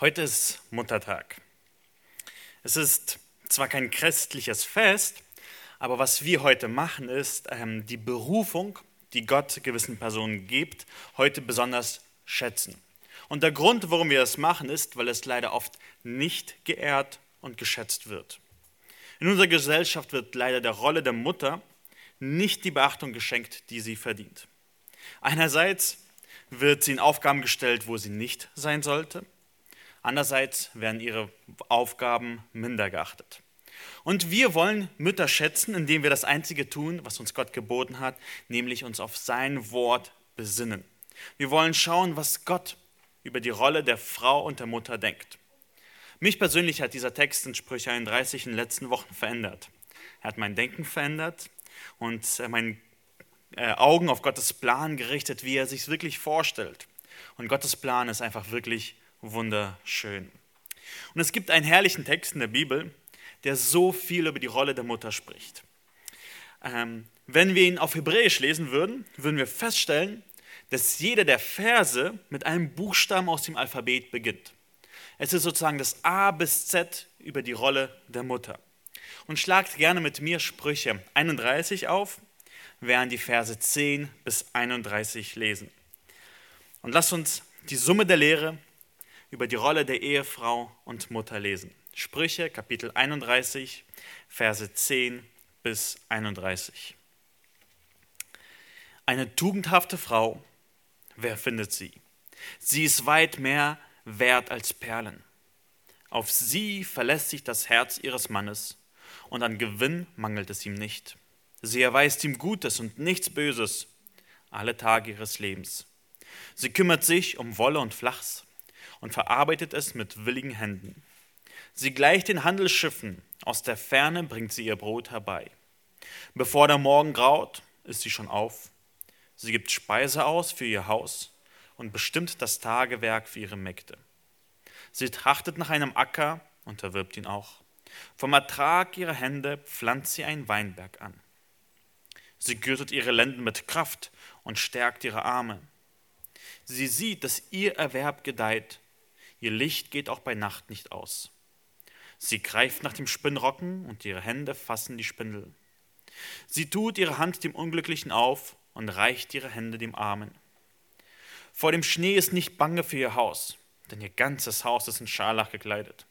Heute ist Muttertag. Es ist zwar kein christliches Fest, aber was wir heute machen, ist ähm, die Berufung, die Gott gewissen Personen gibt, heute besonders schätzen. Und der Grund, warum wir das machen, ist, weil es leider oft nicht geehrt und geschätzt wird. In unserer Gesellschaft wird leider der Rolle der Mutter nicht die Beachtung geschenkt, die sie verdient. Einerseits wird sie in Aufgaben gestellt, wo sie nicht sein sollte. Andererseits werden ihre Aufgaben minder geachtet. Und wir wollen Mütter schätzen, indem wir das Einzige tun, was uns Gott geboten hat, nämlich uns auf sein Wort besinnen. Wir wollen schauen, was Gott über die Rolle der Frau und der Mutter denkt. Mich persönlich hat dieser Text in Sprüche 31 in den letzten Wochen verändert. Er hat mein Denken verändert und äh, meine äh, Augen auf Gottes Plan gerichtet, wie er sich wirklich vorstellt. Und Gottes Plan ist einfach wirklich wunderschön. Und es gibt einen herrlichen Text in der Bibel, der so viel über die Rolle der Mutter spricht. Ähm, wenn wir ihn auf Hebräisch lesen würden, würden wir feststellen, dass jeder der Verse mit einem Buchstaben aus dem Alphabet beginnt. Es ist sozusagen das A bis Z über die Rolle der Mutter. Und schlagt gerne mit mir Sprüche 31 auf, während die Verse 10 bis 31 lesen. Und lasst uns die Summe der Lehre über die Rolle der Ehefrau und Mutter lesen. Sprüche Kapitel 31, Verse 10 bis 31. Eine tugendhafte Frau, wer findet sie? Sie ist weit mehr wert als Perlen. Auf sie verlässt sich das Herz ihres Mannes, und an Gewinn mangelt es ihm nicht. Sie erweist ihm Gutes und nichts Böses alle Tage ihres Lebens. Sie kümmert sich um Wolle und Flachs und verarbeitet es mit willigen Händen. Sie gleicht den Handelsschiffen, aus der Ferne bringt sie ihr Brot herbei. Bevor der Morgen graut, ist sie schon auf. Sie gibt Speise aus für ihr Haus und bestimmt das Tagewerk für ihre Mägde. Sie trachtet nach einem Acker und erwirbt ihn auch. Vom Ertrag ihrer Hände pflanzt sie einen Weinberg an. Sie gürtet ihre Lenden mit Kraft und stärkt ihre Arme. Sie sieht, dass ihr Erwerb gedeiht Ihr Licht geht auch bei Nacht nicht aus. Sie greift nach dem Spinnrocken und ihre Hände fassen die Spindel. Sie tut ihre Hand dem Unglücklichen auf und reicht ihre Hände dem Armen. Vor dem Schnee ist nicht bange für ihr Haus, denn ihr ganzes Haus ist in Scharlach gekleidet.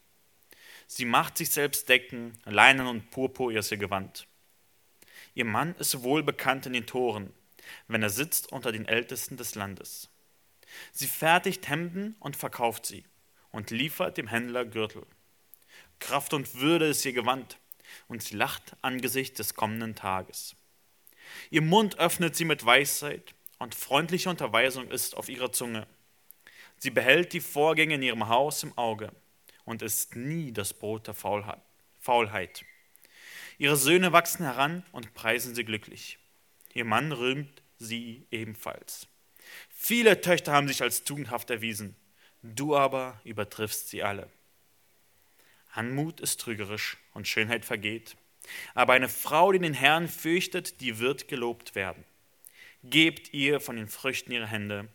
Sie macht sich selbst Decken, Leinen und Purpur ist ihr Gewand. Ihr Mann ist wohl bekannt in den Toren, wenn er sitzt unter den Ältesten des Landes. Sie fertigt Hemden und verkauft sie und liefert dem Händler Gürtel. Kraft und Würde ist ihr Gewand, und sie lacht angesichts des kommenden Tages. Ihr Mund öffnet sie mit Weisheit, und freundliche Unterweisung ist auf ihrer Zunge. Sie behält die Vorgänge in ihrem Haus im Auge und isst nie das Brot der Faulheit. Ihre Söhne wachsen heran und preisen sie glücklich. Ihr Mann rühmt sie ebenfalls. Viele Töchter haben sich als tugendhaft erwiesen, du aber übertriffst sie alle. Anmut ist trügerisch und Schönheit vergeht, aber eine Frau, die den Herrn fürchtet, die wird gelobt werden. Gebt ihr von den Früchten ihrer Hände,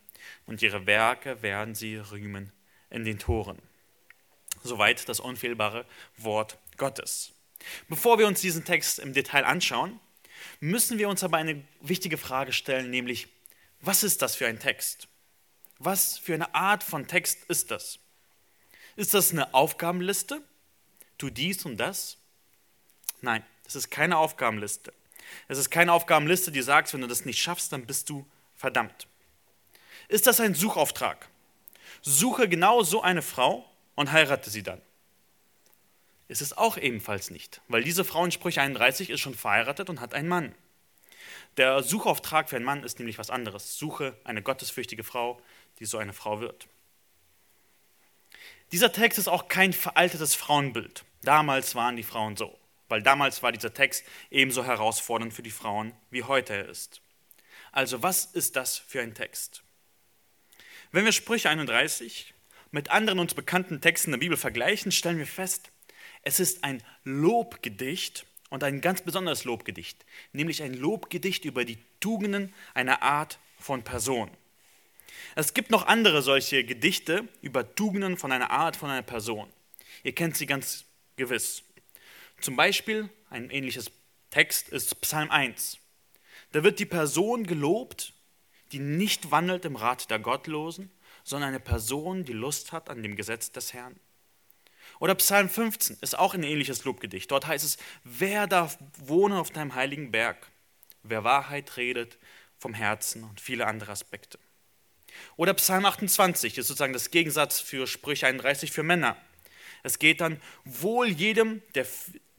und ihre Werke werden sie rühmen in den Toren. Soweit das unfehlbare Wort Gottes. Bevor wir uns diesen Text im Detail anschauen, müssen wir uns aber eine wichtige Frage stellen, nämlich, was ist das für ein Text? Was für eine Art von Text ist das? Ist das eine Aufgabenliste? Tu dies und das? Nein, das ist keine Aufgabenliste. Es ist keine Aufgabenliste, die sagt, wenn du das nicht schaffst, dann bist du verdammt. Ist das ein Suchauftrag? Suche genau so eine Frau und heirate sie dann. Ist es auch ebenfalls nicht, weil diese Frau in Sprüche 31 ist schon verheiratet und hat einen Mann. Der Suchauftrag für einen Mann ist nämlich was anderes. Suche eine gottesfürchtige Frau, die so eine Frau wird. Dieser Text ist auch kein veraltetes Frauenbild. Damals waren die Frauen so, weil damals war dieser Text ebenso herausfordernd für die Frauen, wie heute er ist. Also was ist das für ein Text? Wenn wir Sprüche 31 mit anderen uns bekannten Texten der Bibel vergleichen, stellen wir fest, es ist ein Lobgedicht und ein ganz besonderes Lobgedicht, nämlich ein Lobgedicht über die Tugenden einer Art von Person. Es gibt noch andere solche Gedichte über Tugenden von einer Art, von einer Person. Ihr kennt sie ganz gewiss. Zum Beispiel ein ähnliches Text ist Psalm 1. Da wird die Person gelobt, die nicht wandelt im Rat der Gottlosen, sondern eine Person, die Lust hat an dem Gesetz des Herrn. Oder Psalm 15 ist auch ein ähnliches Lobgedicht. Dort heißt es, wer darf wohnen auf deinem heiligen Berg? Wer Wahrheit redet vom Herzen und viele andere Aspekte. Oder Psalm 28 ist sozusagen das Gegensatz für Sprüche 31 für Männer. Es geht dann, wohl jedem, der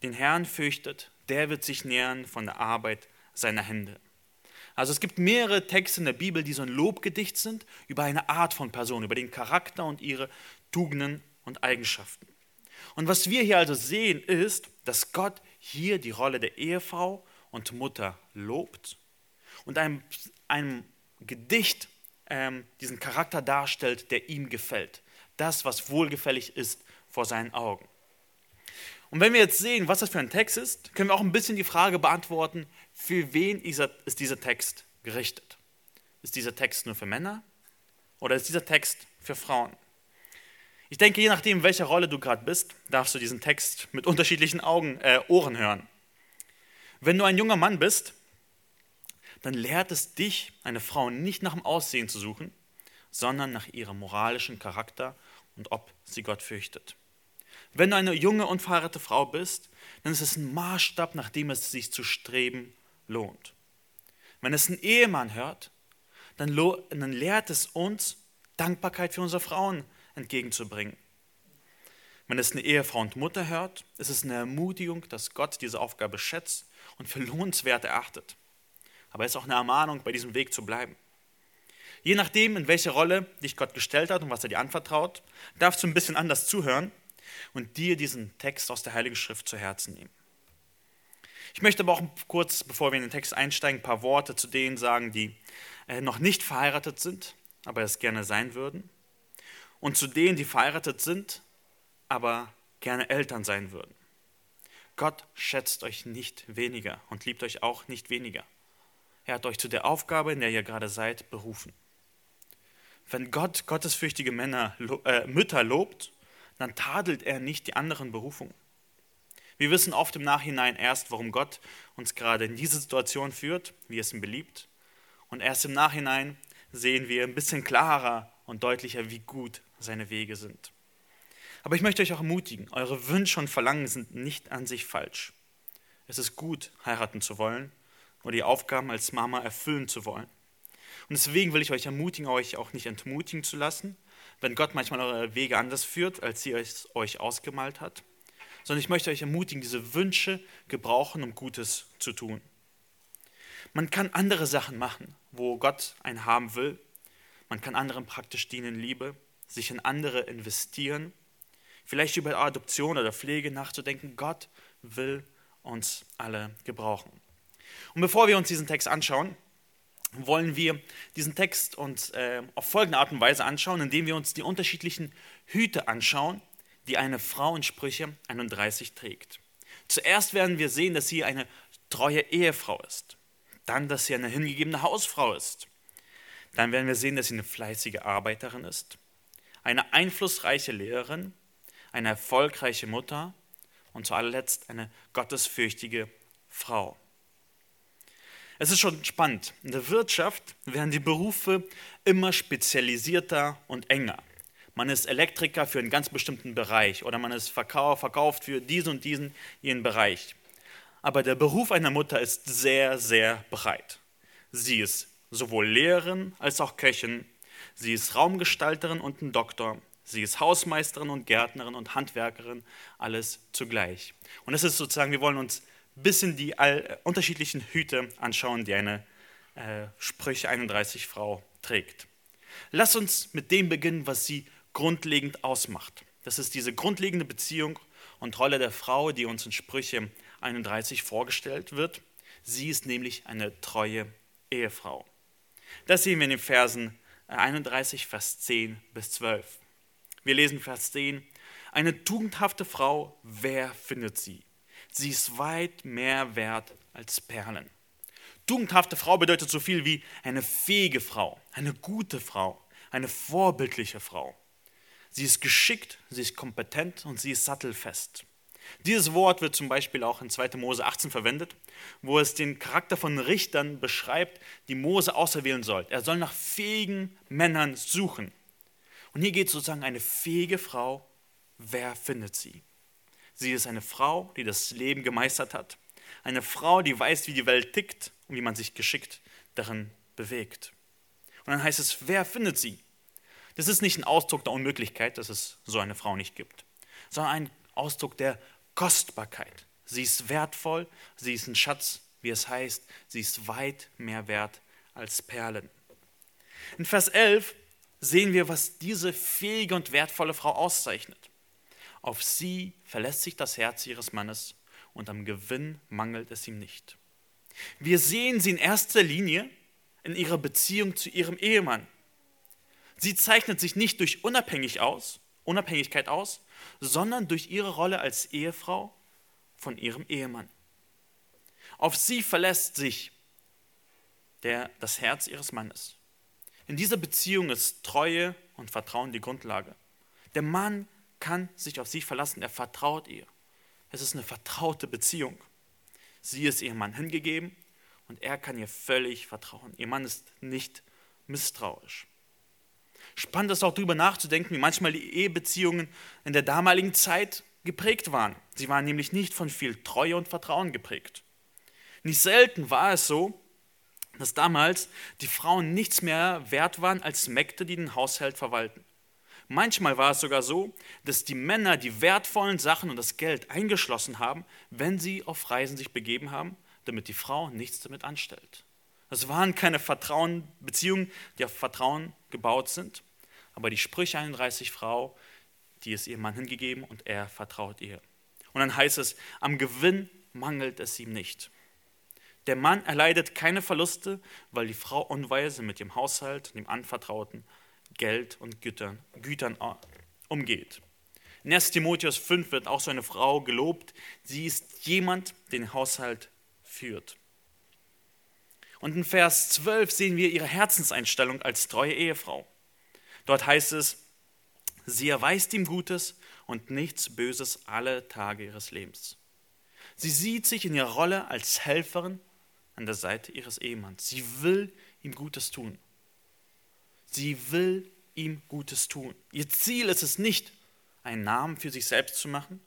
den Herrn fürchtet, der wird sich nähern von der Arbeit seiner Hände. Also es gibt mehrere Texte in der Bibel, die so ein Lobgedicht sind über eine Art von Person, über den Charakter und ihre Tugenden und Eigenschaften. Und was wir hier also sehen, ist, dass Gott hier die Rolle der Ehefrau und Mutter lobt und einem, einem Gedicht ähm, diesen Charakter darstellt, der ihm gefällt. Das, was wohlgefällig ist vor seinen Augen. Und wenn wir jetzt sehen, was das für ein Text ist, können wir auch ein bisschen die Frage beantworten, für wen ist dieser Text gerichtet? Ist dieser Text nur für Männer oder ist dieser Text für Frauen? Ich denke, je nachdem, welcher Rolle du gerade bist, darfst du diesen Text mit unterschiedlichen Augen, äh, Ohren hören. Wenn du ein junger Mann bist, dann lehrt es dich, eine Frau nicht nach dem Aussehen zu suchen, sondern nach ihrem moralischen Charakter und ob sie Gott fürchtet. Wenn du eine junge, unverheiratete Frau bist, dann ist es ein Maßstab, nach dem es sich zu streben lohnt. Wenn es ein Ehemann hört, dann, dann lehrt es uns, Dankbarkeit für unsere Frauen entgegenzubringen. Wenn es eine Ehefrau und Mutter hört, ist es eine Ermutigung, dass Gott diese Aufgabe schätzt und für lohnenswert erachtet. Aber es ist auch eine Ermahnung, bei diesem Weg zu bleiben. Je nachdem, in welche Rolle dich Gott gestellt hat und was er dir anvertraut, darfst du ein bisschen anders zuhören und dir diesen Text aus der Heiligen Schrift zu Herzen nehmen. Ich möchte aber auch kurz, bevor wir in den Text einsteigen, ein paar Worte zu denen sagen, die äh, noch nicht verheiratet sind, aber es gerne sein würden. Und zu denen, die verheiratet sind, aber gerne Eltern sein würden. Gott schätzt euch nicht weniger und liebt euch auch nicht weniger. Er hat euch zu der Aufgabe, in der ihr gerade seid, berufen. Wenn Gott gottesfürchtige Männer, äh, Mütter lobt, dann tadelt er nicht die anderen Berufungen. Wir wissen oft im Nachhinein erst, warum Gott uns gerade in diese Situation führt, wie es ihm beliebt. Und erst im Nachhinein sehen wir ein bisschen klarer und deutlicher, wie gut seine Wege sind. Aber ich möchte euch auch ermutigen, eure Wünsche und Verlangen sind nicht an sich falsch. Es ist gut, heiraten zu wollen oder die Aufgaben als Mama erfüllen zu wollen. Und deswegen will ich euch ermutigen, euch auch nicht entmutigen zu lassen, wenn Gott manchmal eure Wege anders führt, als ihr es euch ausgemalt hat, sondern ich möchte euch ermutigen, diese Wünsche gebrauchen, um Gutes zu tun. Man kann andere Sachen machen, wo Gott einen haben will. Man kann anderen praktisch dienen Liebe, sich in andere investieren, vielleicht über Adoption oder Pflege nachzudenken. Gott will uns alle gebrauchen. Und bevor wir uns diesen Text anschauen, wollen wir diesen Text uns äh, auf folgende Art und Weise anschauen, indem wir uns die unterschiedlichen Hüte anschauen, die eine Frau in Sprüche 31 trägt. Zuerst werden wir sehen, dass sie eine treue Ehefrau ist, dann, dass sie eine hingegebene Hausfrau ist, dann werden wir sehen, dass sie eine fleißige Arbeiterin ist, eine einflussreiche Lehrerin, eine erfolgreiche Mutter und zu allerletzt eine gottesfürchtige Frau. Es ist schon spannend. In der Wirtschaft werden die Berufe immer spezialisierter und enger. Man ist Elektriker für einen ganz bestimmten Bereich oder man ist verkauft für diesen und diesen jenen Bereich. Aber der Beruf einer Mutter ist sehr, sehr breit. Sie ist sowohl Lehrerin als auch Köchin. Sie ist Raumgestalterin und ein Doktor. Sie ist Hausmeisterin und Gärtnerin und Handwerkerin, alles zugleich. Und das ist sozusagen, wir wollen uns bisschen die all, unterschiedlichen Hüte anschauen, die eine äh, Sprüche 31 Frau trägt. Lass uns mit dem beginnen, was sie grundlegend ausmacht. Das ist diese grundlegende Beziehung und Rolle der Frau, die uns in Sprüche 31 vorgestellt wird. Sie ist nämlich eine treue Ehefrau. Das sehen wir in den Versen 31, Vers 10 bis 12. Wir lesen Vers 10. Eine tugendhafte Frau, wer findet sie? Sie ist weit mehr wert als Perlen. Tugendhafte Frau bedeutet so viel wie eine fähige Frau, eine gute Frau, eine vorbildliche Frau. Sie ist geschickt, sie ist kompetent und sie ist sattelfest. Dieses Wort wird zum Beispiel auch in 2. Mose 18 verwendet, wo es den Charakter von Richtern beschreibt, die Mose auserwählen soll. Er soll nach fähigen Männern suchen. Und hier geht sozusagen eine fähige Frau. Wer findet sie? Sie ist eine Frau, die das Leben gemeistert hat. Eine Frau, die weiß, wie die Welt tickt und wie man sich geschickt darin bewegt. Und dann heißt es, wer findet sie? Das ist nicht ein Ausdruck der Unmöglichkeit, dass es so eine Frau nicht gibt, sondern ein Ausdruck der Kostbarkeit. Sie ist wertvoll, sie ist ein Schatz, wie es heißt, sie ist weit mehr wert als Perlen. In Vers 11 sehen wir, was diese fähige und wertvolle Frau auszeichnet. Auf sie verlässt sich das Herz ihres Mannes und am Gewinn mangelt es ihm nicht. Wir sehen sie in erster Linie in ihrer Beziehung zu ihrem Ehemann. Sie zeichnet sich nicht durch Unabhängig aus, Unabhängigkeit aus, sondern durch ihre Rolle als Ehefrau von ihrem Ehemann. Auf sie verlässt sich der, das Herz ihres Mannes. In dieser Beziehung ist Treue und Vertrauen die Grundlage. Der Mann kann sich auf sie verlassen, er vertraut ihr. Es ist eine vertraute Beziehung. Sie ist ihrem Mann hingegeben und er kann ihr völlig vertrauen. Ihr Mann ist nicht misstrauisch. Spannend ist auch darüber nachzudenken, wie manchmal die Ehebeziehungen in der damaligen Zeit geprägt waren. Sie waren nämlich nicht von viel Treue und Vertrauen geprägt. Nicht selten war es so, dass damals die Frauen nichts mehr wert waren als Mägde, die den Haushalt verwalten. Manchmal war es sogar so, dass die Männer die wertvollen Sachen und das Geld eingeschlossen haben, wenn sie auf Reisen sich begeben haben, damit die Frau nichts damit anstellt. Es waren keine Vertrauen, Beziehungen, die auf Vertrauen gebaut sind, aber die Sprüche 31 Frau, die ist ihrem Mann hingegeben und er vertraut ihr. Und dann heißt es, am Gewinn mangelt es ihm nicht. Der Mann erleidet keine Verluste, weil die Frau unweise mit dem Haushalt, dem Anvertrauten, Geld und Gütern, Gütern umgeht. In 1 Timotheus 5 wird auch so eine Frau gelobt. Sie ist jemand, den Haushalt führt. Und in Vers 12 sehen wir ihre Herzenseinstellung als treue Ehefrau. Dort heißt es, sie erweist ihm Gutes und nichts Böses alle Tage ihres Lebens. Sie sieht sich in ihrer Rolle als Helferin an der Seite ihres Ehemanns. Sie will ihm Gutes tun. Sie will ihm Gutes tun. Ihr Ziel ist es nicht, einen Namen für sich selbst zu machen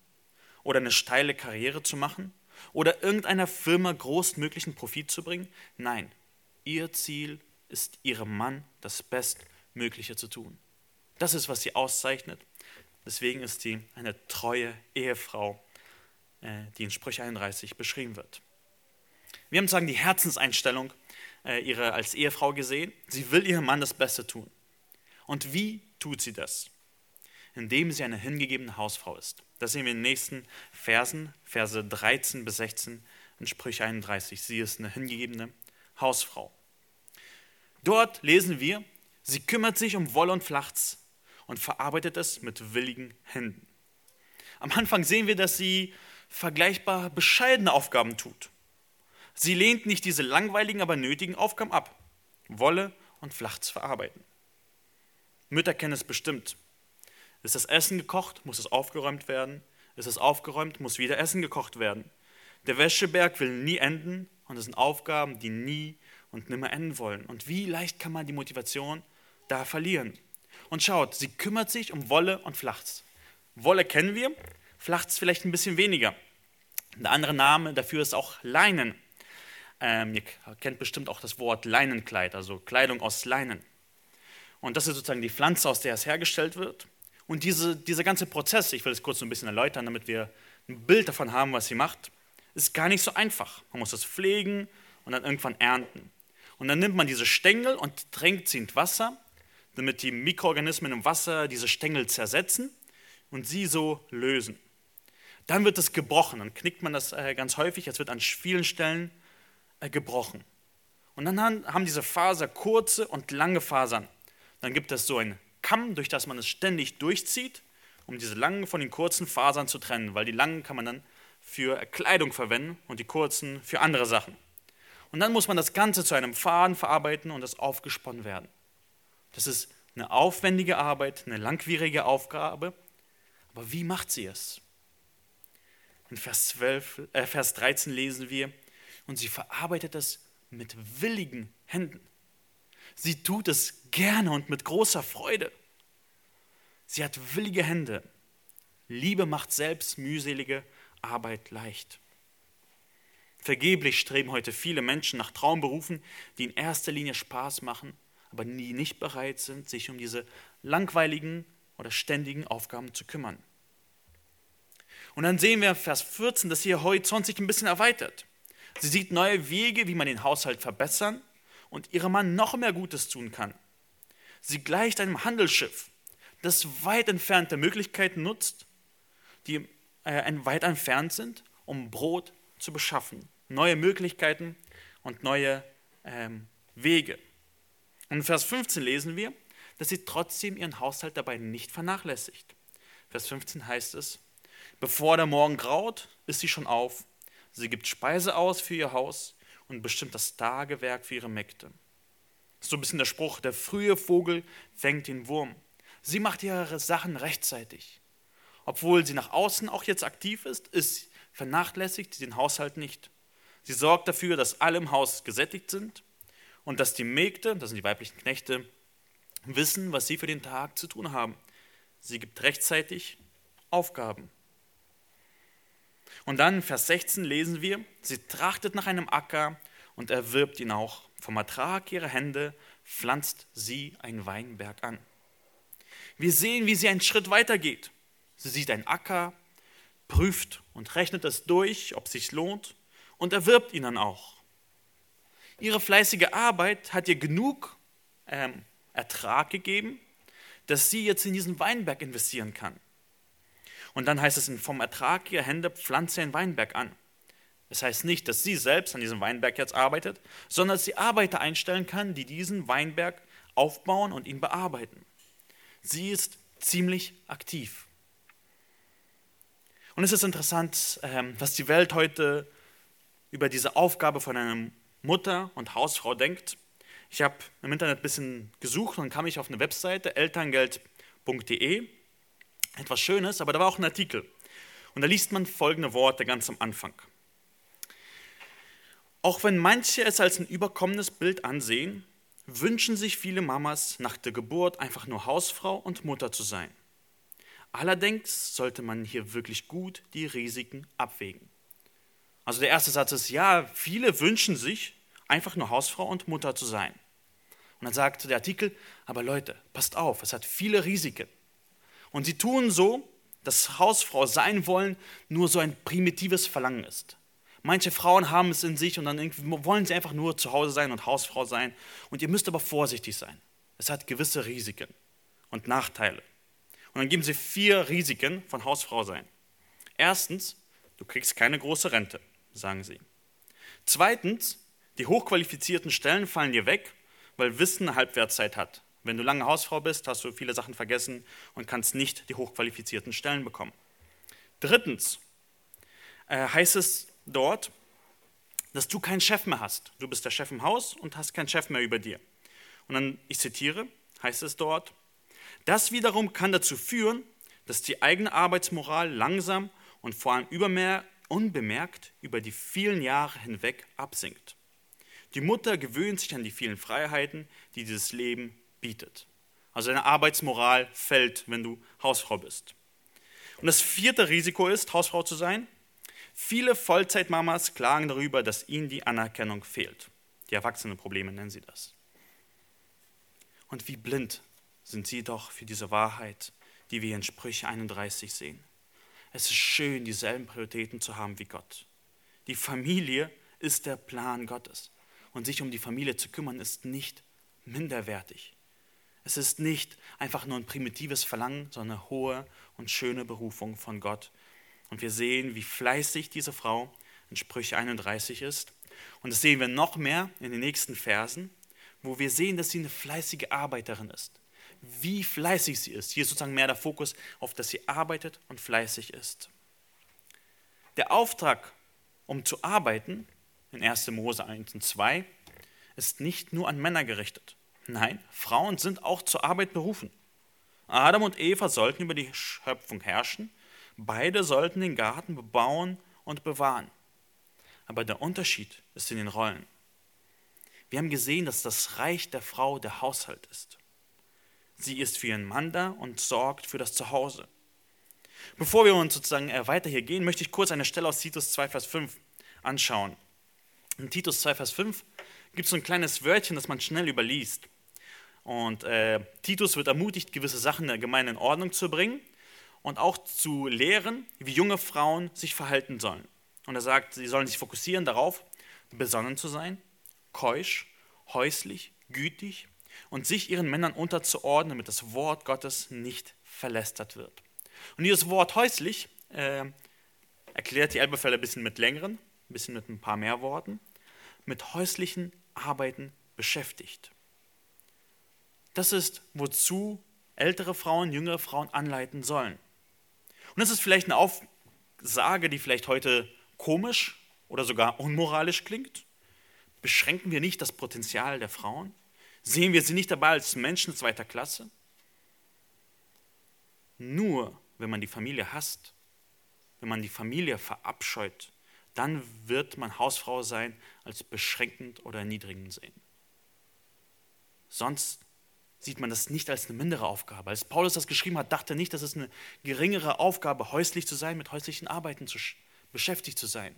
oder eine steile Karriere zu machen oder irgendeiner Firma großmöglichen Profit zu bringen. Nein, ihr Ziel ist, ihrem Mann das Bestmögliche zu tun. Das ist, was sie auszeichnet. Deswegen ist sie eine treue Ehefrau, äh, die in Sprüche 31 beschrieben wird. Wir haben sagen die Herzenseinstellung äh, ihre als Ehefrau gesehen. Sie will ihrem Mann das Beste tun. Und wie tut sie das? Indem sie eine hingegebene Hausfrau ist. Das sehen wir in den nächsten Versen, Verse 13 bis 16 in Sprüche 31. Sie ist eine hingegebene Hausfrau. Dort lesen wir, sie kümmert sich um Wolle und Flachs und verarbeitet es mit willigen Händen. Am Anfang sehen wir, dass sie vergleichbar bescheidene Aufgaben tut. Sie lehnt nicht diese langweiligen, aber nötigen Aufgaben ab. Wolle und Flachs verarbeiten. Mütter kennen es bestimmt. Ist das Essen gekocht, muss es aufgeräumt werden. Ist es aufgeräumt, muss wieder Essen gekocht werden. Der Wäscheberg will nie enden und es sind Aufgaben, die nie und nimmer enden wollen. Und wie leicht kann man die Motivation da verlieren? Und schaut, sie kümmert sich um Wolle und Flachs. Wolle kennen wir, Flachs vielleicht ein bisschen weniger. Der andere Name dafür ist auch Leinen. Ähm, ihr kennt bestimmt auch das Wort Leinenkleid, also Kleidung aus Leinen. Und das ist sozusagen die Pflanze, aus der es hergestellt wird. Und diese, dieser ganze Prozess, ich will es kurz so ein bisschen erläutern, damit wir ein Bild davon haben, was sie macht, ist gar nicht so einfach. Man muss es pflegen und dann irgendwann ernten. Und dann nimmt man diese Stängel und tränkt sie in Wasser, damit die Mikroorganismen im Wasser diese Stängel zersetzen und sie so lösen. Dann wird es gebrochen, dann knickt man das äh, ganz häufig, es wird an vielen Stellen äh, gebrochen. Und dann haben diese Faser kurze und lange Fasern. Dann gibt es so einen Kamm, durch das man es ständig durchzieht, um diese langen von den kurzen Fasern zu trennen, weil die langen kann man dann für Kleidung verwenden und die kurzen für andere Sachen. Und dann muss man das Ganze zu einem Faden verarbeiten und das aufgesponnen werden. Das ist eine aufwendige Arbeit, eine langwierige Aufgabe. Aber wie macht sie es? In Vers, 12, äh, Vers 13 lesen wir, und sie verarbeitet es mit willigen Händen. Sie tut es gerne und mit großer Freude. Sie hat willige Hände. Liebe macht selbst mühselige Arbeit leicht. Vergeblich streben heute viele Menschen nach Traumberufen, die in erster Linie Spaß machen, aber die nicht bereit sind, sich um diese langweiligen oder ständigen Aufgaben zu kümmern. Und dann sehen wir Vers 14, dass ihr Horizont sich ein bisschen erweitert. Sie sieht neue Wege, wie man den Haushalt verbessern und ihrem Mann noch mehr Gutes tun kann. Sie gleicht einem Handelsschiff, das weit entfernte Möglichkeiten nutzt, die äh, weit entfernt sind, um Brot zu beschaffen. Neue Möglichkeiten und neue ähm, Wege. Und in Vers 15 lesen wir, dass sie trotzdem ihren Haushalt dabei nicht vernachlässigt. Vers 15 heißt es, bevor der Morgen graut, ist sie schon auf. Sie gibt Speise aus für ihr Haus und bestimmt das Tagewerk für ihre Mägde. So ein bisschen der Spruch, der frühe Vogel fängt den Wurm. Sie macht ihre Sachen rechtzeitig. Obwohl sie nach außen auch jetzt aktiv ist, ist vernachlässigt sie den Haushalt nicht. Sie sorgt dafür, dass alle im Haus gesättigt sind und dass die Mägde, das sind die weiblichen Knechte, wissen, was sie für den Tag zu tun haben. Sie gibt rechtzeitig Aufgaben. Und dann Vers 16 lesen wir, sie trachtet nach einem Acker und erwirbt ihn auch. Vom Ertrag ihrer Hände pflanzt sie einen Weinberg an. Wir sehen, wie sie einen Schritt weiter geht. Sie sieht einen Acker, prüft und rechnet es durch, ob es sich lohnt und erwirbt ihn dann auch. Ihre fleißige Arbeit hat ihr genug ähm, Ertrag gegeben, dass sie jetzt in diesen Weinberg investieren kann. Und dann heißt es, vom Ertrag ihrer Hände pflanzt sie einen Weinberg an. Das heißt nicht, dass sie selbst an diesem Weinberg jetzt arbeitet, sondern dass sie Arbeiter einstellen kann, die diesen Weinberg aufbauen und ihn bearbeiten. Sie ist ziemlich aktiv. Und es ist interessant, ähm, was die Welt heute über diese Aufgabe von einer Mutter und Hausfrau denkt. Ich habe im Internet ein bisschen gesucht und kam ich auf eine Webseite, elterngeld.de. Etwas Schönes, aber da war auch ein Artikel. Und da liest man folgende Worte ganz am Anfang. Auch wenn manche es als ein überkommenes Bild ansehen, wünschen sich viele Mamas nach der Geburt einfach nur Hausfrau und Mutter zu sein. Allerdings sollte man hier wirklich gut die Risiken abwägen. Also der erste Satz ist, ja, viele wünschen sich einfach nur Hausfrau und Mutter zu sein. Und dann sagt der Artikel, aber Leute, passt auf, es hat viele Risiken. Und sie tun so, dass Hausfrau sein wollen nur so ein primitives Verlangen ist. Manche Frauen haben es in sich und dann wollen sie einfach nur zu Hause sein und Hausfrau sein. Und ihr müsst aber vorsichtig sein. Es hat gewisse Risiken und Nachteile. Und dann geben sie vier Risiken von Hausfrau sein. Erstens, du kriegst keine große Rente, sagen sie. Zweitens, die hochqualifizierten Stellen fallen dir weg, weil Wissen eine Halbwertszeit hat. Wenn du lange Hausfrau bist, hast du viele Sachen vergessen und kannst nicht die hochqualifizierten Stellen bekommen. Drittens äh, heißt es dort, dass du keinen Chef mehr hast. Du bist der Chef im Haus und hast keinen Chef mehr über dir. Und dann, ich zitiere, heißt es dort, das wiederum kann dazu führen, dass die eigene Arbeitsmoral langsam und vor allem übermehr, unbemerkt über die vielen Jahre hinweg absinkt. Die Mutter gewöhnt sich an die vielen Freiheiten, die dieses Leben bietet. Also deine Arbeitsmoral fällt, wenn du Hausfrau bist. Und das vierte Risiko ist, Hausfrau zu sein. Viele Vollzeitmamas klagen darüber, dass ihnen die Anerkennung fehlt. Die Erwachsenenprobleme nennen sie das. Und wie blind sind sie doch für diese Wahrheit, die wir in Sprüche 31 sehen. Es ist schön, dieselben Prioritäten zu haben wie Gott. Die Familie ist der Plan Gottes. Und sich um die Familie zu kümmern, ist nicht minderwertig. Es ist nicht einfach nur ein primitives Verlangen, sondern eine hohe und schöne Berufung von Gott. Und wir sehen, wie fleißig diese Frau in Sprüche 31 ist. Und das sehen wir noch mehr in den nächsten Versen, wo wir sehen, dass sie eine fleißige Arbeiterin ist wie fleißig sie ist. Hier ist sozusagen mehr der Fokus auf, dass sie arbeitet und fleißig ist. Der Auftrag, um zu arbeiten, in 1. Mose 1 und 2, ist nicht nur an Männer gerichtet. Nein, Frauen sind auch zur Arbeit berufen. Adam und Eva sollten über die Schöpfung herrschen, beide sollten den Garten bebauen und bewahren. Aber der Unterschied ist in den Rollen. Wir haben gesehen, dass das Reich der Frau der Haushalt ist. Sie ist für ihren Mann da und sorgt für das Zuhause. Bevor wir uns sozusagen äh, weiter hier gehen, möchte ich kurz eine Stelle aus Titus 2, Vers 5 anschauen. In Titus 2, Vers 5 gibt es so ein kleines Wörtchen, das man schnell überliest. Und äh, Titus wird ermutigt, gewisse Sachen der Gemeinde in Ordnung zu bringen und auch zu lehren, wie junge Frauen sich verhalten sollen. Und er sagt, sie sollen sich fokussieren darauf, besonnen zu sein, keusch, häuslich, gütig und sich ihren Männern unterzuordnen, damit das Wort Gottes nicht verlästert wird. Und dieses Wort häuslich äh, erklärt die Elberfelder ein bisschen mit längeren, ein bisschen mit ein paar mehr Worten, mit häuslichen Arbeiten beschäftigt. Das ist, wozu ältere Frauen, jüngere Frauen anleiten sollen. Und das ist vielleicht eine Aufsage, die vielleicht heute komisch oder sogar unmoralisch klingt. Beschränken wir nicht das Potenzial der Frauen? Sehen wir sie nicht dabei als Menschen zweiter Klasse? Nur wenn man die Familie hasst, wenn man die Familie verabscheut, dann wird man Hausfrau sein als beschränkend oder erniedrigend sehen. Sonst sieht man das nicht als eine mindere Aufgabe. Als Paulus das geschrieben hat, dachte er nicht, dass es eine geringere Aufgabe, häuslich zu sein, mit häuslichen Arbeiten zu, beschäftigt zu sein.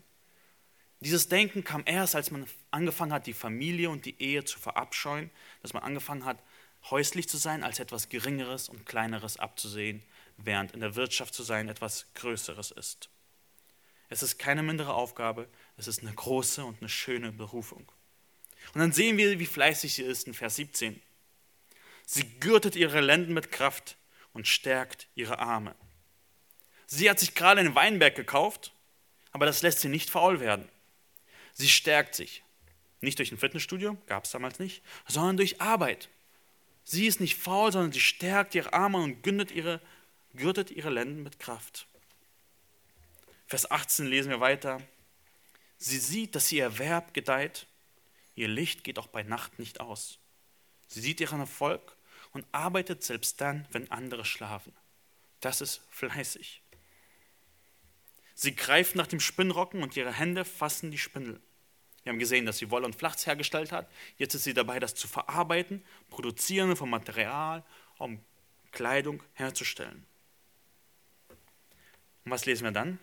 Dieses Denken kam erst, als man angefangen hat, die Familie und die Ehe zu verabscheuen, dass man angefangen hat, häuslich zu sein, als etwas Geringeres und Kleineres abzusehen, während in der Wirtschaft zu sein etwas Größeres ist. Es ist keine mindere Aufgabe, es ist eine große und eine schöne Berufung. Und dann sehen wir, wie fleißig sie ist in Vers 17. Sie gürtet ihre Lenden mit Kraft und stärkt ihre Arme. Sie hat sich gerade einen Weinberg gekauft, aber das lässt sie nicht faul werden. Sie stärkt sich. Nicht durch ein Fitnessstudio, gab es damals nicht, sondern durch Arbeit. Sie ist nicht faul, sondern sie stärkt ihre Arme und gürtet ihre, gürtet ihre Lenden mit Kraft. Vers 18 lesen wir weiter. Sie sieht, dass ihr Erwerb gedeiht. Ihr Licht geht auch bei Nacht nicht aus. Sie sieht ihren Erfolg und arbeitet selbst dann, wenn andere schlafen. Das ist fleißig. Sie greift nach dem Spinnrocken und ihre Hände fassen die Spindel. Wir haben gesehen, dass sie Wolle und Flachs hergestellt hat. Jetzt ist sie dabei, das zu verarbeiten, produzieren von Material, um Kleidung herzustellen. Und was lesen wir dann?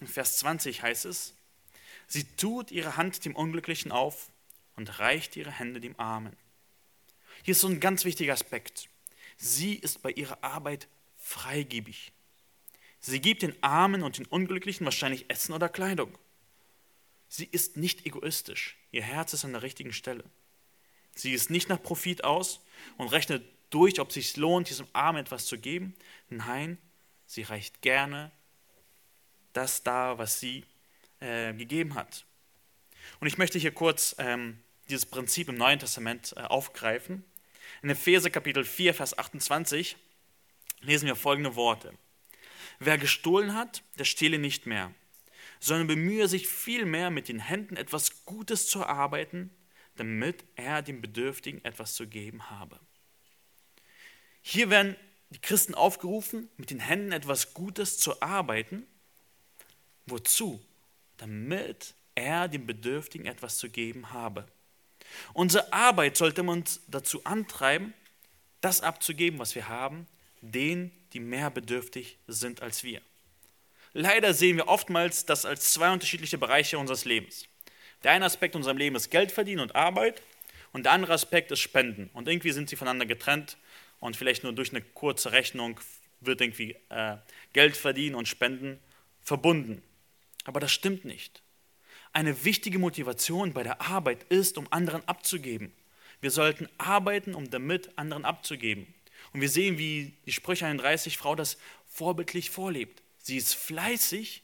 In Vers 20 heißt es, sie tut ihre Hand dem Unglücklichen auf und reicht ihre Hände dem Armen. Hier ist so ein ganz wichtiger Aspekt. Sie ist bei ihrer Arbeit freigebig. Sie gibt den Armen und den Unglücklichen wahrscheinlich Essen oder Kleidung. Sie ist nicht egoistisch. Ihr Herz ist an der richtigen Stelle. Sie ist nicht nach Profit aus und rechnet durch, ob es sich lohnt, diesem Armen etwas zu geben. Nein, sie reicht gerne das da, was sie äh, gegeben hat. Und ich möchte hier kurz ähm, dieses Prinzip im Neuen Testament äh, aufgreifen. In Epheser Kapitel 4, Vers 28 lesen wir folgende Worte. Wer gestohlen hat, der stehle nicht mehr, sondern bemühe sich vielmehr mit den Händen etwas Gutes zu erarbeiten, damit er dem Bedürftigen etwas zu geben habe. Hier werden die Christen aufgerufen, mit den Händen etwas Gutes zu arbeiten. Wozu? Damit er dem Bedürftigen etwas zu geben habe. Unsere Arbeit sollte uns dazu antreiben, das abzugeben, was wir haben, denen, die mehr bedürftig sind als wir. Leider sehen wir oftmals das als zwei unterschiedliche Bereiche unseres Lebens. Der eine Aspekt unseres Lebens ist Geld verdienen und Arbeit und der andere Aspekt ist Spenden. Und irgendwie sind sie voneinander getrennt und vielleicht nur durch eine kurze Rechnung wird irgendwie äh, Geld verdienen und Spenden verbunden. Aber das stimmt nicht. Eine wichtige Motivation bei der Arbeit ist, um anderen abzugeben. Wir sollten arbeiten, um damit anderen abzugeben. Und wir sehen, wie die Sprüche 31 Frau das vorbildlich vorlebt. Sie ist fleißig,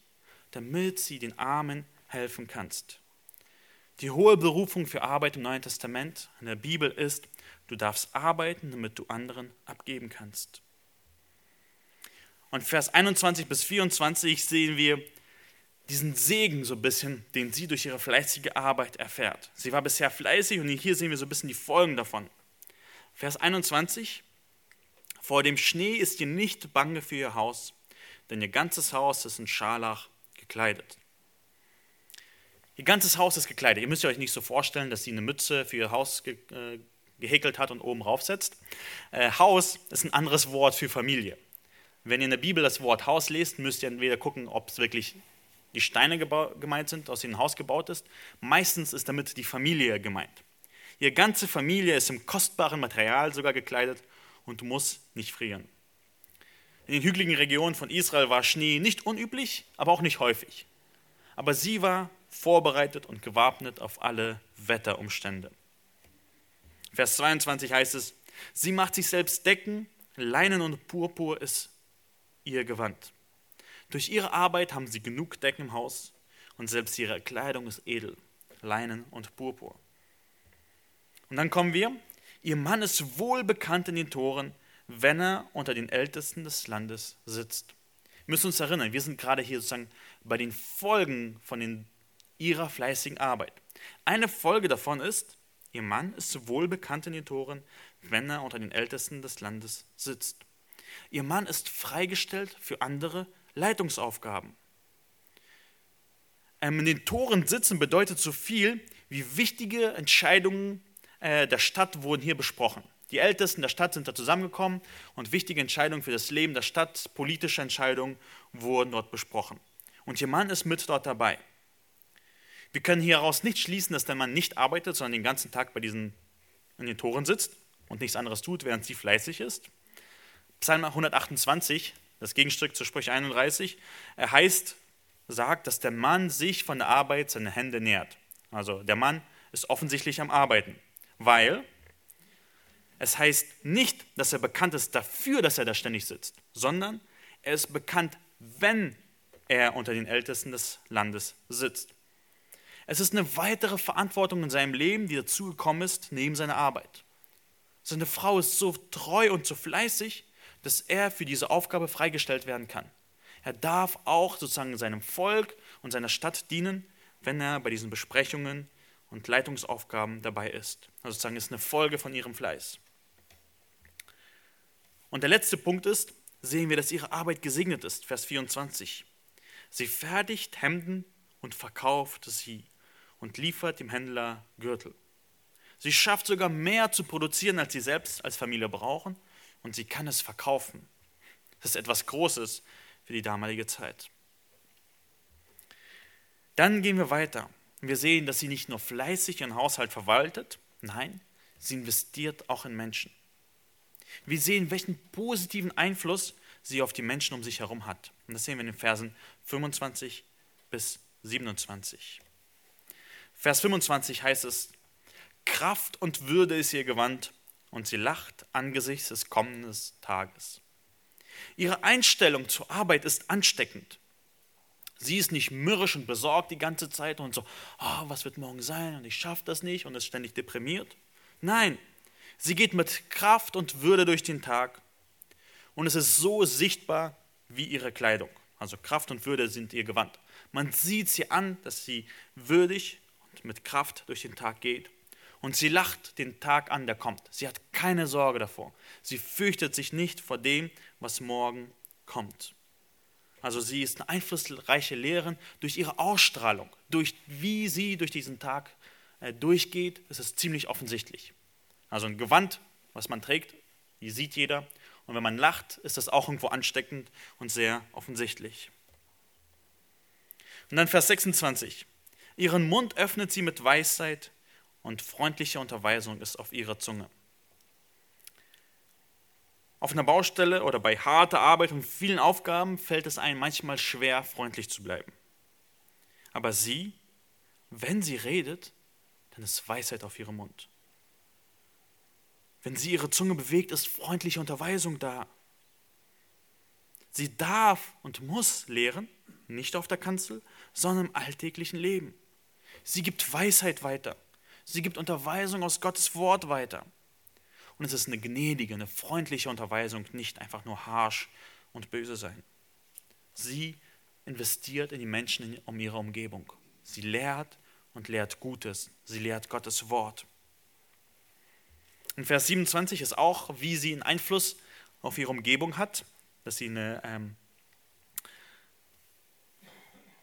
damit sie den Armen helfen kannst. Die hohe Berufung für Arbeit im Neuen Testament in der Bibel ist, du darfst arbeiten, damit du anderen abgeben kannst. Und Vers 21 bis 24 sehen wir, diesen Segen so ein bisschen, den sie durch ihre fleißige Arbeit erfährt. Sie war bisher fleißig und hier sehen wir so ein bisschen die Folgen davon. Vers 21. Vor dem Schnee ist ihr nicht bange für ihr Haus, denn ihr ganzes Haus ist in Scharlach gekleidet. Ihr ganzes Haus ist gekleidet. Ihr müsst euch nicht so vorstellen, dass sie eine Mütze für ihr Haus ge äh, gehäkelt hat und oben raufsetzt. Äh, Haus ist ein anderes Wort für Familie. Wenn ihr in der Bibel das Wort Haus lest, müsst ihr entweder gucken, ob es wirklich die Steine gemeint sind, aus denen ein Haus gebaut ist. Meistens ist damit die Familie gemeint. Ihre ganze Familie ist im kostbaren Material sogar gekleidet und muss nicht frieren. In den hügeligen Regionen von Israel war Schnee nicht unüblich, aber auch nicht häufig. Aber sie war vorbereitet und gewappnet auf alle Wetterumstände. Vers 22 heißt es, sie macht sich selbst Decken, Leinen und Purpur ist ihr Gewand. Durch ihre Arbeit haben sie genug Decken im Haus und selbst ihre Kleidung ist edel, Leinen und Purpur. Und dann kommen wir, ihr Mann ist wohl bekannt in den Toren, wenn er unter den Ältesten des Landes sitzt. Wir müssen uns erinnern, wir sind gerade hier sozusagen bei den Folgen von den ihrer fleißigen Arbeit. Eine Folge davon ist, ihr Mann ist wohl bekannt in den Toren, wenn er unter den Ältesten des Landes sitzt. Ihr Mann ist freigestellt für andere Leitungsaufgaben. Ähm, in den Toren sitzen bedeutet so viel, wie wichtige Entscheidungen äh, der Stadt wurden hier besprochen. Die Ältesten der Stadt sind da zusammengekommen und wichtige Entscheidungen für das Leben der Stadt, politische Entscheidungen wurden dort besprochen. Und ihr Mann ist mit dort dabei. Wir können hieraus nicht schließen, dass der Mann nicht arbeitet, sondern den ganzen Tag bei diesen in den Toren sitzt und nichts anderes tut, während sie fleißig ist. Psalm 128, das Gegenstück zu Sprüche 31, er heißt, sagt, dass der Mann sich von der Arbeit seine Hände nährt. Also der Mann ist offensichtlich am Arbeiten, weil es heißt nicht, dass er bekannt ist dafür, dass er da ständig sitzt, sondern er ist bekannt, wenn er unter den Ältesten des Landes sitzt. Es ist eine weitere Verantwortung in seinem Leben, die dazugekommen ist, neben seiner Arbeit. Seine Frau ist so treu und so fleißig, dass er für diese Aufgabe freigestellt werden kann. Er darf auch sozusagen seinem Volk und seiner Stadt dienen, wenn er bei diesen Besprechungen und Leitungsaufgaben dabei ist. Also sozusagen ist eine Folge von ihrem Fleiß. Und der letzte Punkt ist, sehen wir, dass ihre Arbeit gesegnet ist. Vers 24. Sie fertigt Hemden und verkauft sie und liefert dem Händler Gürtel. Sie schafft sogar mehr zu produzieren, als sie selbst als Familie brauchen und sie kann es verkaufen. Das ist etwas Großes für die damalige Zeit. Dann gehen wir weiter. Wir sehen, dass sie nicht nur fleißig ihren Haushalt verwaltet, nein, sie investiert auch in Menschen. Wir sehen, welchen positiven Einfluss sie auf die Menschen um sich herum hat. Und das sehen wir in den Versen 25 bis 27. Vers 25 heißt es, Kraft und Würde ist ihr Gewand und sie lacht angesichts des kommenden Tages. Ihre Einstellung zur Arbeit ist ansteckend. Sie ist nicht mürrisch und besorgt die ganze Zeit und so, oh, was wird morgen sein und ich schaffe das nicht und ist ständig deprimiert. Nein, sie geht mit Kraft und Würde durch den Tag und es ist so sichtbar wie ihre Kleidung. Also Kraft und Würde sind ihr Gewand. Man sieht sie an, dass sie würdig mit Kraft durch den Tag geht. Und sie lacht den Tag an, der kommt. Sie hat keine Sorge davor. Sie fürchtet sich nicht vor dem, was morgen kommt. Also sie ist eine einflussreiche Lehrerin durch ihre Ausstrahlung, durch wie sie durch diesen Tag äh, durchgeht, ist es ziemlich offensichtlich. Also ein Gewand, was man trägt, die sieht jeder. Und wenn man lacht, ist das auch irgendwo ansteckend und sehr offensichtlich. Und dann Vers 26. Ihren Mund öffnet sie mit Weisheit und freundliche Unterweisung ist auf ihrer Zunge. Auf einer Baustelle oder bei harter Arbeit und vielen Aufgaben fällt es einem manchmal schwer, freundlich zu bleiben. Aber sie, wenn sie redet, dann ist Weisheit auf ihrem Mund. Wenn sie ihre Zunge bewegt, ist freundliche Unterweisung da. Sie darf und muss lehren, nicht auf der Kanzel, sondern im alltäglichen Leben. Sie gibt Weisheit weiter. Sie gibt Unterweisung aus Gottes Wort weiter. Und es ist eine gnädige, eine freundliche Unterweisung, nicht einfach nur harsh und böse sein. Sie investiert in die Menschen um ihre Umgebung. Sie lehrt und lehrt Gutes. Sie lehrt Gottes Wort. In Vers 27 ist auch, wie sie einen Einfluss auf ihre Umgebung hat, dass sie eine, ähm,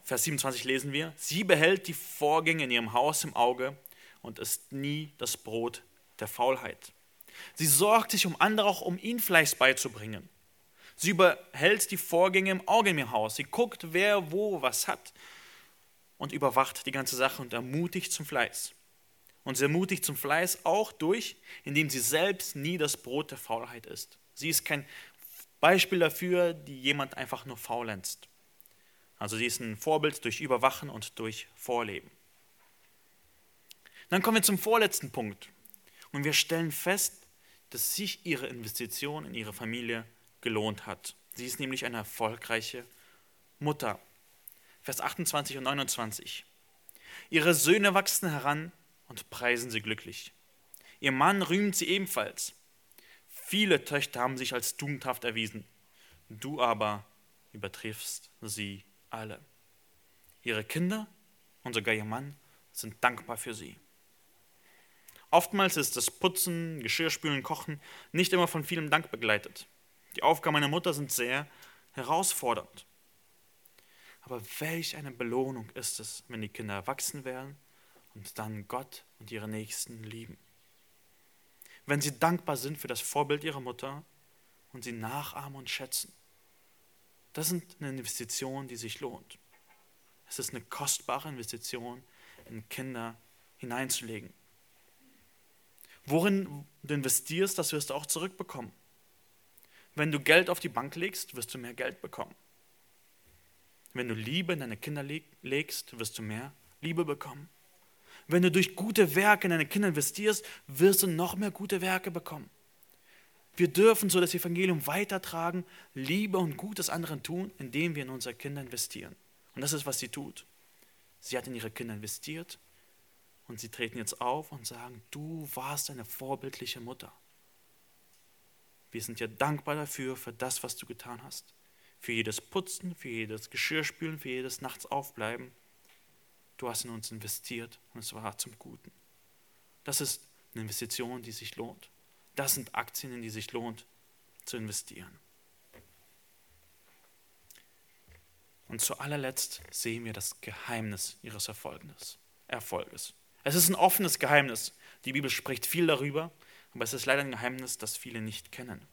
Vers 27 lesen wir, sie behält die Vorgänge in ihrem Haus im Auge und isst nie das Brot der Faulheit. Sie sorgt sich um andere, auch um ihnen Fleiß beizubringen. Sie überhält die Vorgänge im Auge ihrem Haus. Sie guckt, wer wo was hat und überwacht die ganze Sache und ermutigt zum Fleiß. Und sie ermutigt zum Fleiß auch durch, indem sie selbst nie das Brot der Faulheit isst. Sie ist kein Beispiel dafür, die jemand einfach nur faulenzt. Also sie ist ein Vorbild durch Überwachen und durch Vorleben. Dann kommen wir zum vorletzten Punkt. Und wir stellen fest, dass sich ihre Investition in ihre Familie gelohnt hat. Sie ist nämlich eine erfolgreiche Mutter. Vers 28 und 29. Ihre Söhne wachsen heran und preisen sie glücklich. Ihr Mann rühmt sie ebenfalls. Viele Töchter haben sich als tugendhaft erwiesen. Du aber übertriffst sie alle. Ihre Kinder und sogar ihr Mann sind dankbar für sie. Oftmals ist das Putzen, Geschirrspülen, Kochen nicht immer von vielem Dank begleitet. Die Aufgaben meiner Mutter sind sehr herausfordernd. Aber welch eine Belohnung ist es, wenn die Kinder erwachsen werden und dann Gott und ihre Nächsten lieben. Wenn sie dankbar sind für das Vorbild ihrer Mutter und sie nachahmen und schätzen. Das sind eine Investition, die sich lohnt. Es ist eine kostbare Investition, in Kinder hineinzulegen. Worin du investierst, das wirst du auch zurückbekommen. Wenn du Geld auf die Bank legst, wirst du mehr Geld bekommen. Wenn du Liebe in deine Kinder legst, wirst du mehr Liebe bekommen. Wenn du durch gute Werke in deine Kinder investierst, wirst du noch mehr gute Werke bekommen. Wir dürfen so das Evangelium weitertragen, Liebe und Gutes anderen tun, indem wir in unsere Kinder investieren. Und das ist, was sie tut. Sie hat in ihre Kinder investiert und sie treten jetzt auf und sagen, du warst eine vorbildliche Mutter. Wir sind dir dankbar dafür, für das, was du getan hast. Für jedes Putzen, für jedes Geschirrspülen, für jedes Nachtsaufbleiben. Du hast in uns investiert und es war zum Guten. Das ist eine Investition, die sich lohnt. Das sind Aktien, in die sich lohnt zu investieren. Und zu allerletzt sehen wir das Geheimnis ihres Erfolges. Es ist ein offenes Geheimnis. Die Bibel spricht viel darüber, aber es ist leider ein Geheimnis, das viele nicht kennen.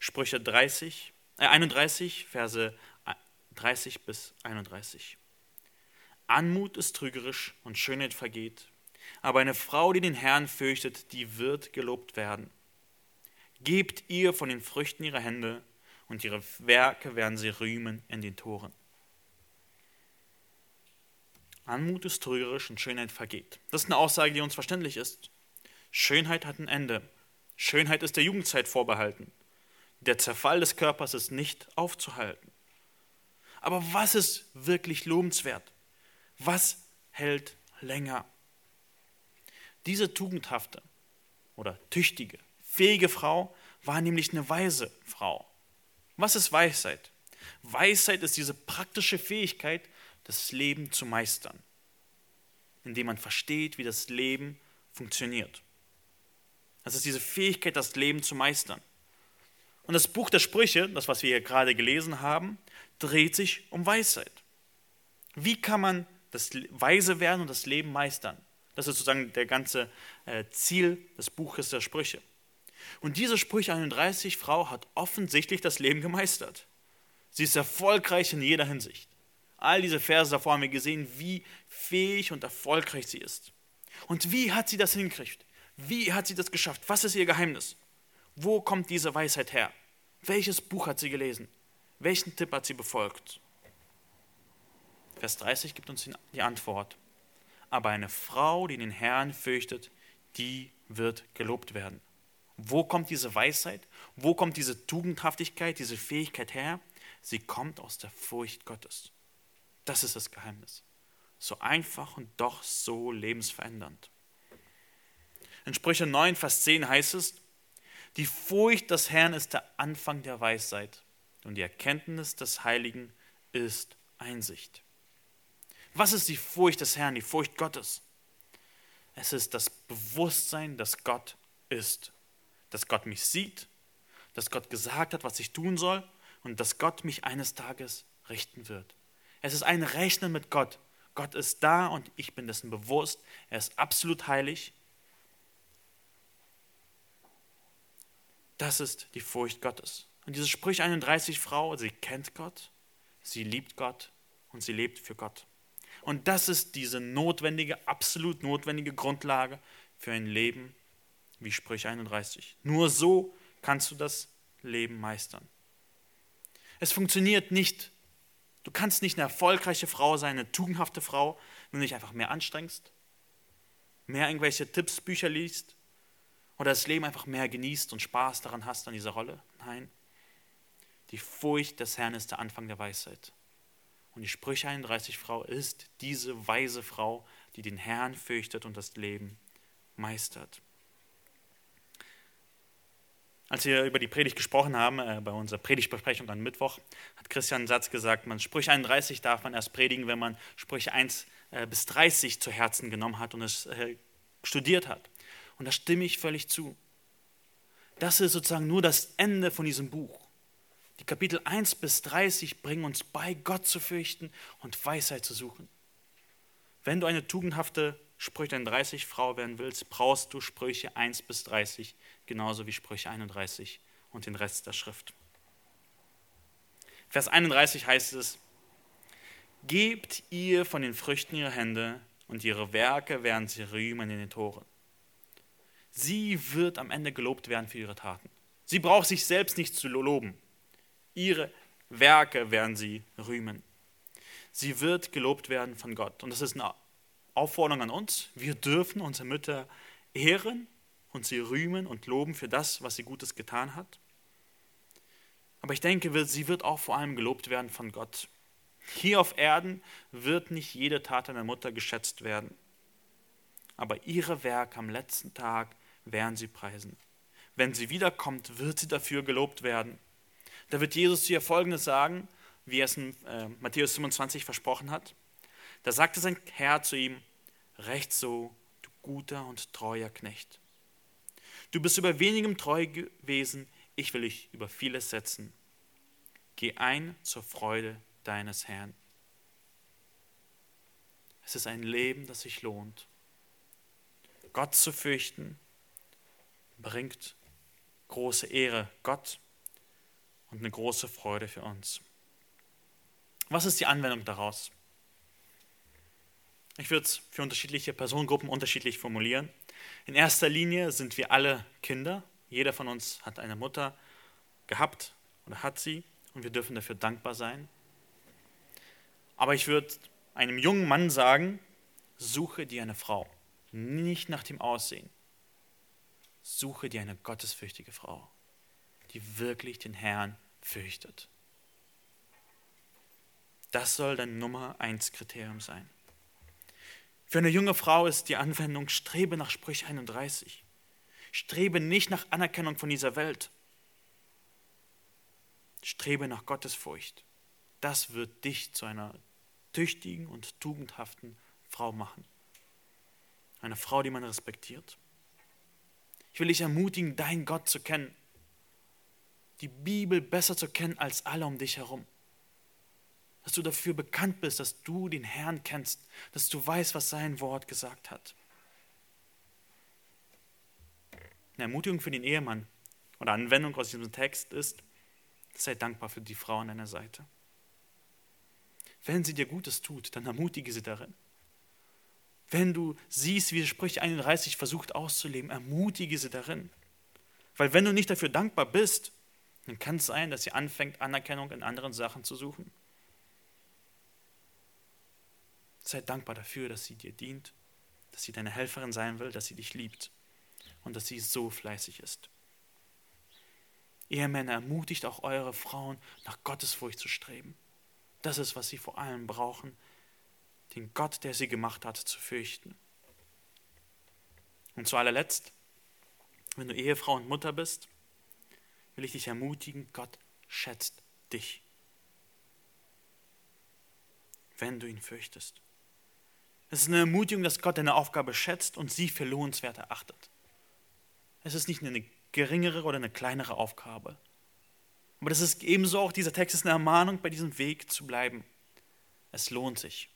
Sprüche 30, äh 31, Verse 30 bis 31. Anmut ist trügerisch und Schönheit vergeht, aber eine Frau, die den Herrn fürchtet, die wird gelobt werden. Gebt ihr von den Früchten ihrer Hände, und ihre Werke werden sie rühmen in den Toren. Anmut ist trügerisch und Schönheit vergeht. Das ist eine Aussage, die uns verständlich ist. Schönheit hat ein Ende. Schönheit ist der Jugendzeit vorbehalten. Der Zerfall des Körpers ist nicht aufzuhalten. Aber was ist wirklich lobenswert? Was hält länger? Diese tugendhafte oder tüchtige, fähige Frau war nämlich eine weise Frau. Was ist Weisheit? Weisheit ist diese praktische Fähigkeit, das Leben zu meistern, indem man versteht, wie das Leben funktioniert. Das ist diese Fähigkeit, das Leben zu meistern. Und das Buch der Sprüche, das, was wir hier gerade gelesen haben, dreht sich um Weisheit. Wie kann man das Weise werden und das Leben meistern? Das ist sozusagen der ganze äh, Ziel des Buches der Sprüche. Und diese Sprüche 31 Frau hat offensichtlich das Leben gemeistert. Sie ist erfolgreich in jeder Hinsicht. All diese Verse davor haben wir gesehen, wie fähig und erfolgreich sie ist. Und wie hat sie das hingekriegt? Wie hat sie das geschafft? Was ist ihr Geheimnis? Wo kommt diese Weisheit her? Welches Buch hat sie gelesen? Welchen Tipp hat sie befolgt? Vers 30 gibt uns die Antwort. Aber eine Frau, die den Herrn fürchtet, die wird gelobt werden. Wo kommt diese Weisheit? Wo kommt diese Tugendhaftigkeit, diese Fähigkeit her? Sie kommt aus der Furcht Gottes. Das ist das Geheimnis. So einfach und doch so lebensverändernd. In Sprüche 9, Vers 10 heißt es, die Furcht des Herrn ist der Anfang der Weisheit und die Erkenntnis des Heiligen ist Einsicht. Was ist die Furcht des Herrn, die Furcht Gottes? Es ist das Bewusstsein, dass Gott ist. Dass Gott mich sieht, dass Gott gesagt hat, was ich tun soll und dass Gott mich eines Tages richten wird. Es ist ein Rechnen mit Gott. Gott ist da und ich bin dessen bewusst. Er ist absolut heilig. Das ist die Furcht Gottes. Und diese Sprüche 31 Frau, sie kennt Gott, sie liebt Gott und sie lebt für Gott. Und das ist diese notwendige, absolut notwendige Grundlage für ein Leben wie Sprüche 31. Nur so kannst du das Leben meistern. Es funktioniert nicht. Du kannst nicht eine erfolgreiche Frau sein, eine tugendhafte Frau, wenn du dich einfach mehr anstrengst, mehr irgendwelche Tipps, Bücher liest oder das Leben einfach mehr genießt und Spaß daran hast an dieser Rolle. Nein. Die Furcht des Herrn ist der Anfang der Weisheit. Und die Sprüche 31 Frau ist diese weise Frau, die den Herrn fürchtet und das Leben meistert. Als wir über die Predigt gesprochen haben, äh, bei unserer Predigtbesprechung am Mittwoch, hat Christian einen Satz gesagt, man Sprüche 31 darf man erst predigen, wenn man Sprüche 1 äh, bis 30 zu Herzen genommen hat und es äh, studiert hat. Und da stimme ich völlig zu. Das ist sozusagen nur das Ende von diesem Buch. Die Kapitel 1 bis 30 bringen uns bei, Gott zu fürchten und Weisheit zu suchen. Wenn du eine tugendhafte Sprüche 31 Frau werden willst, brauchst du Sprüche 1 bis 30, genauso wie Sprüche 31 und den Rest der Schrift. Vers 31 heißt es, Gebt ihr von den Früchten ihrer Hände und ihre Werke werden sie rühmen in den Toren. Sie wird am Ende gelobt werden für ihre Taten. Sie braucht sich selbst nicht zu loben. Ihre Werke werden sie rühmen. Sie wird gelobt werden von Gott. Und das ist eine Aufforderung an uns. Wir dürfen unsere Mütter ehren und sie rühmen und loben für das, was sie Gutes getan hat. Aber ich denke, sie wird auch vor allem gelobt werden von Gott. Hier auf Erden wird nicht jede Tat einer Mutter geschätzt werden. Aber ihre Werke am letzten Tag werden sie preisen. Wenn sie wiederkommt, wird sie dafür gelobt werden. Da wird Jesus zu ihr Folgendes sagen, wie er es in äh, Matthäus 25 versprochen hat. Da sagte sein Herr zu ihm, recht so, du guter und treuer Knecht. Du bist über wenigem treu gewesen, ich will dich über vieles setzen. Geh ein zur Freude deines Herrn. Es ist ein Leben, das sich lohnt. Gott zu fürchten bringt große Ehre Gott und eine große Freude für uns. Was ist die Anwendung daraus? Ich würde es für unterschiedliche Personengruppen unterschiedlich formulieren. In erster Linie sind wir alle Kinder. Jeder von uns hat eine Mutter gehabt oder hat sie und wir dürfen dafür dankbar sein. Aber ich würde einem jungen Mann sagen, suche dir eine Frau, nicht nach dem Aussehen. Suche dir eine gottesfürchtige Frau, die wirklich den Herrn fürchtet. Das soll dein Nummer eins Kriterium sein. Für eine junge Frau ist die Anwendung, strebe nach Sprüche 31. Strebe nicht nach Anerkennung von dieser Welt. Strebe nach Gottesfurcht. Das wird dich zu einer tüchtigen und tugendhaften Frau machen. Eine Frau, die man respektiert. Ich will dich ermutigen, deinen Gott zu kennen. Die Bibel besser zu kennen als alle um dich herum dass du dafür bekannt bist, dass du den Herrn kennst, dass du weißt, was sein Wort gesagt hat. Eine Ermutigung für den Ehemann oder Anwendung aus diesem Text ist, sei dankbar für die Frau an deiner Seite. Wenn sie dir Gutes tut, dann ermutige sie darin. Wenn du siehst, wie Sprüche 31 versucht auszuleben, ermutige sie darin. Weil wenn du nicht dafür dankbar bist, dann kann es sein, dass sie anfängt, Anerkennung in anderen Sachen zu suchen. Sei dankbar dafür, dass sie dir dient, dass sie deine Helferin sein will, dass sie dich liebt und dass sie so fleißig ist. Ehemänner, ermutigt auch eure Frauen, nach Gottesfurcht zu streben. Das ist, was sie vor allem brauchen, den Gott, der sie gemacht hat, zu fürchten. Und zu allerletzt, wenn du Ehefrau und Mutter bist, will ich dich ermutigen, Gott schätzt dich, wenn du ihn fürchtest. Es ist eine Ermutigung, dass Gott deine Aufgabe schätzt und sie für lohnenswert erachtet. Es ist nicht eine geringere oder eine kleinere Aufgabe. Aber das ist ebenso auch, dieser Text ist eine Ermahnung, bei diesem Weg zu bleiben. Es lohnt sich.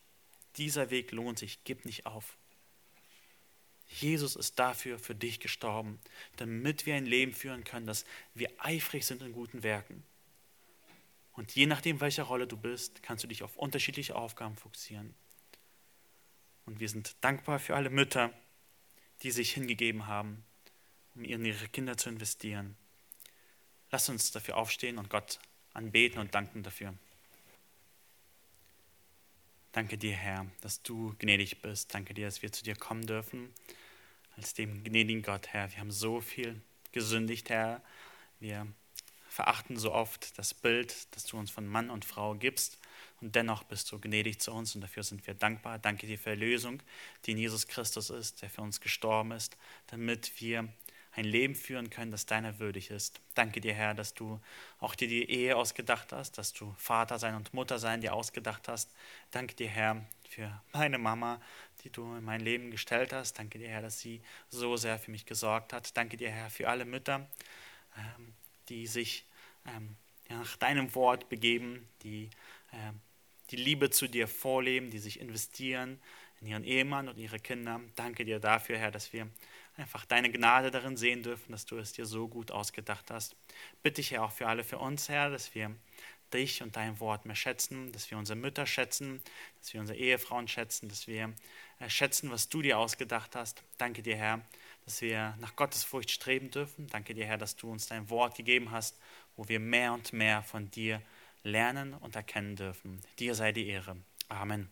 Dieser Weg lohnt sich. Gib nicht auf. Jesus ist dafür für dich gestorben, damit wir ein Leben führen können, dass wir eifrig sind in guten Werken. Und je nachdem, welcher Rolle du bist, kannst du dich auf unterschiedliche Aufgaben fokussieren. Und wir sind dankbar für alle Mütter, die sich hingegeben haben, um in ihre Kinder zu investieren. Lass uns dafür aufstehen und Gott anbeten und danken dafür. Danke dir, Herr, dass du gnädig bist. Danke dir, dass wir zu dir kommen dürfen. Als dem gnädigen Gott, Herr. Wir haben so viel gesündigt, Herr. Wir verachten so oft das Bild, das du uns von Mann und Frau gibst. Und dennoch bist du gnädig zu uns und dafür sind wir dankbar. Danke dir für Erlösung, die in Jesus Christus ist, der für uns gestorben ist, damit wir ein Leben führen können, das deiner würdig ist. Danke dir, Herr, dass du auch dir die Ehe ausgedacht hast, dass du Vater sein und Mutter sein dir ausgedacht hast. Danke dir, Herr, für meine Mama, die du in mein Leben gestellt hast. Danke dir, Herr, dass sie so sehr für mich gesorgt hat. Danke dir, Herr, für alle Mütter, ähm, die sich ähm, nach deinem Wort begeben, die ähm, die Liebe zu dir vorleben, die sich investieren in ihren Ehemann und ihre Kinder. Danke dir dafür, Herr, dass wir einfach deine Gnade darin sehen dürfen, dass du es dir so gut ausgedacht hast. Bitte ich, Herr, auch für alle, für uns, Herr, dass wir dich und dein Wort mehr schätzen, dass wir unsere Mütter schätzen, dass wir unsere Ehefrauen schätzen, dass wir äh, schätzen, was du dir ausgedacht hast. Danke dir, Herr, dass wir nach Gottes Furcht streben dürfen. Danke dir, Herr, dass du uns dein Wort gegeben hast, wo wir mehr und mehr von dir lernen und erkennen dürfen. Dir sei die Ehre. Amen.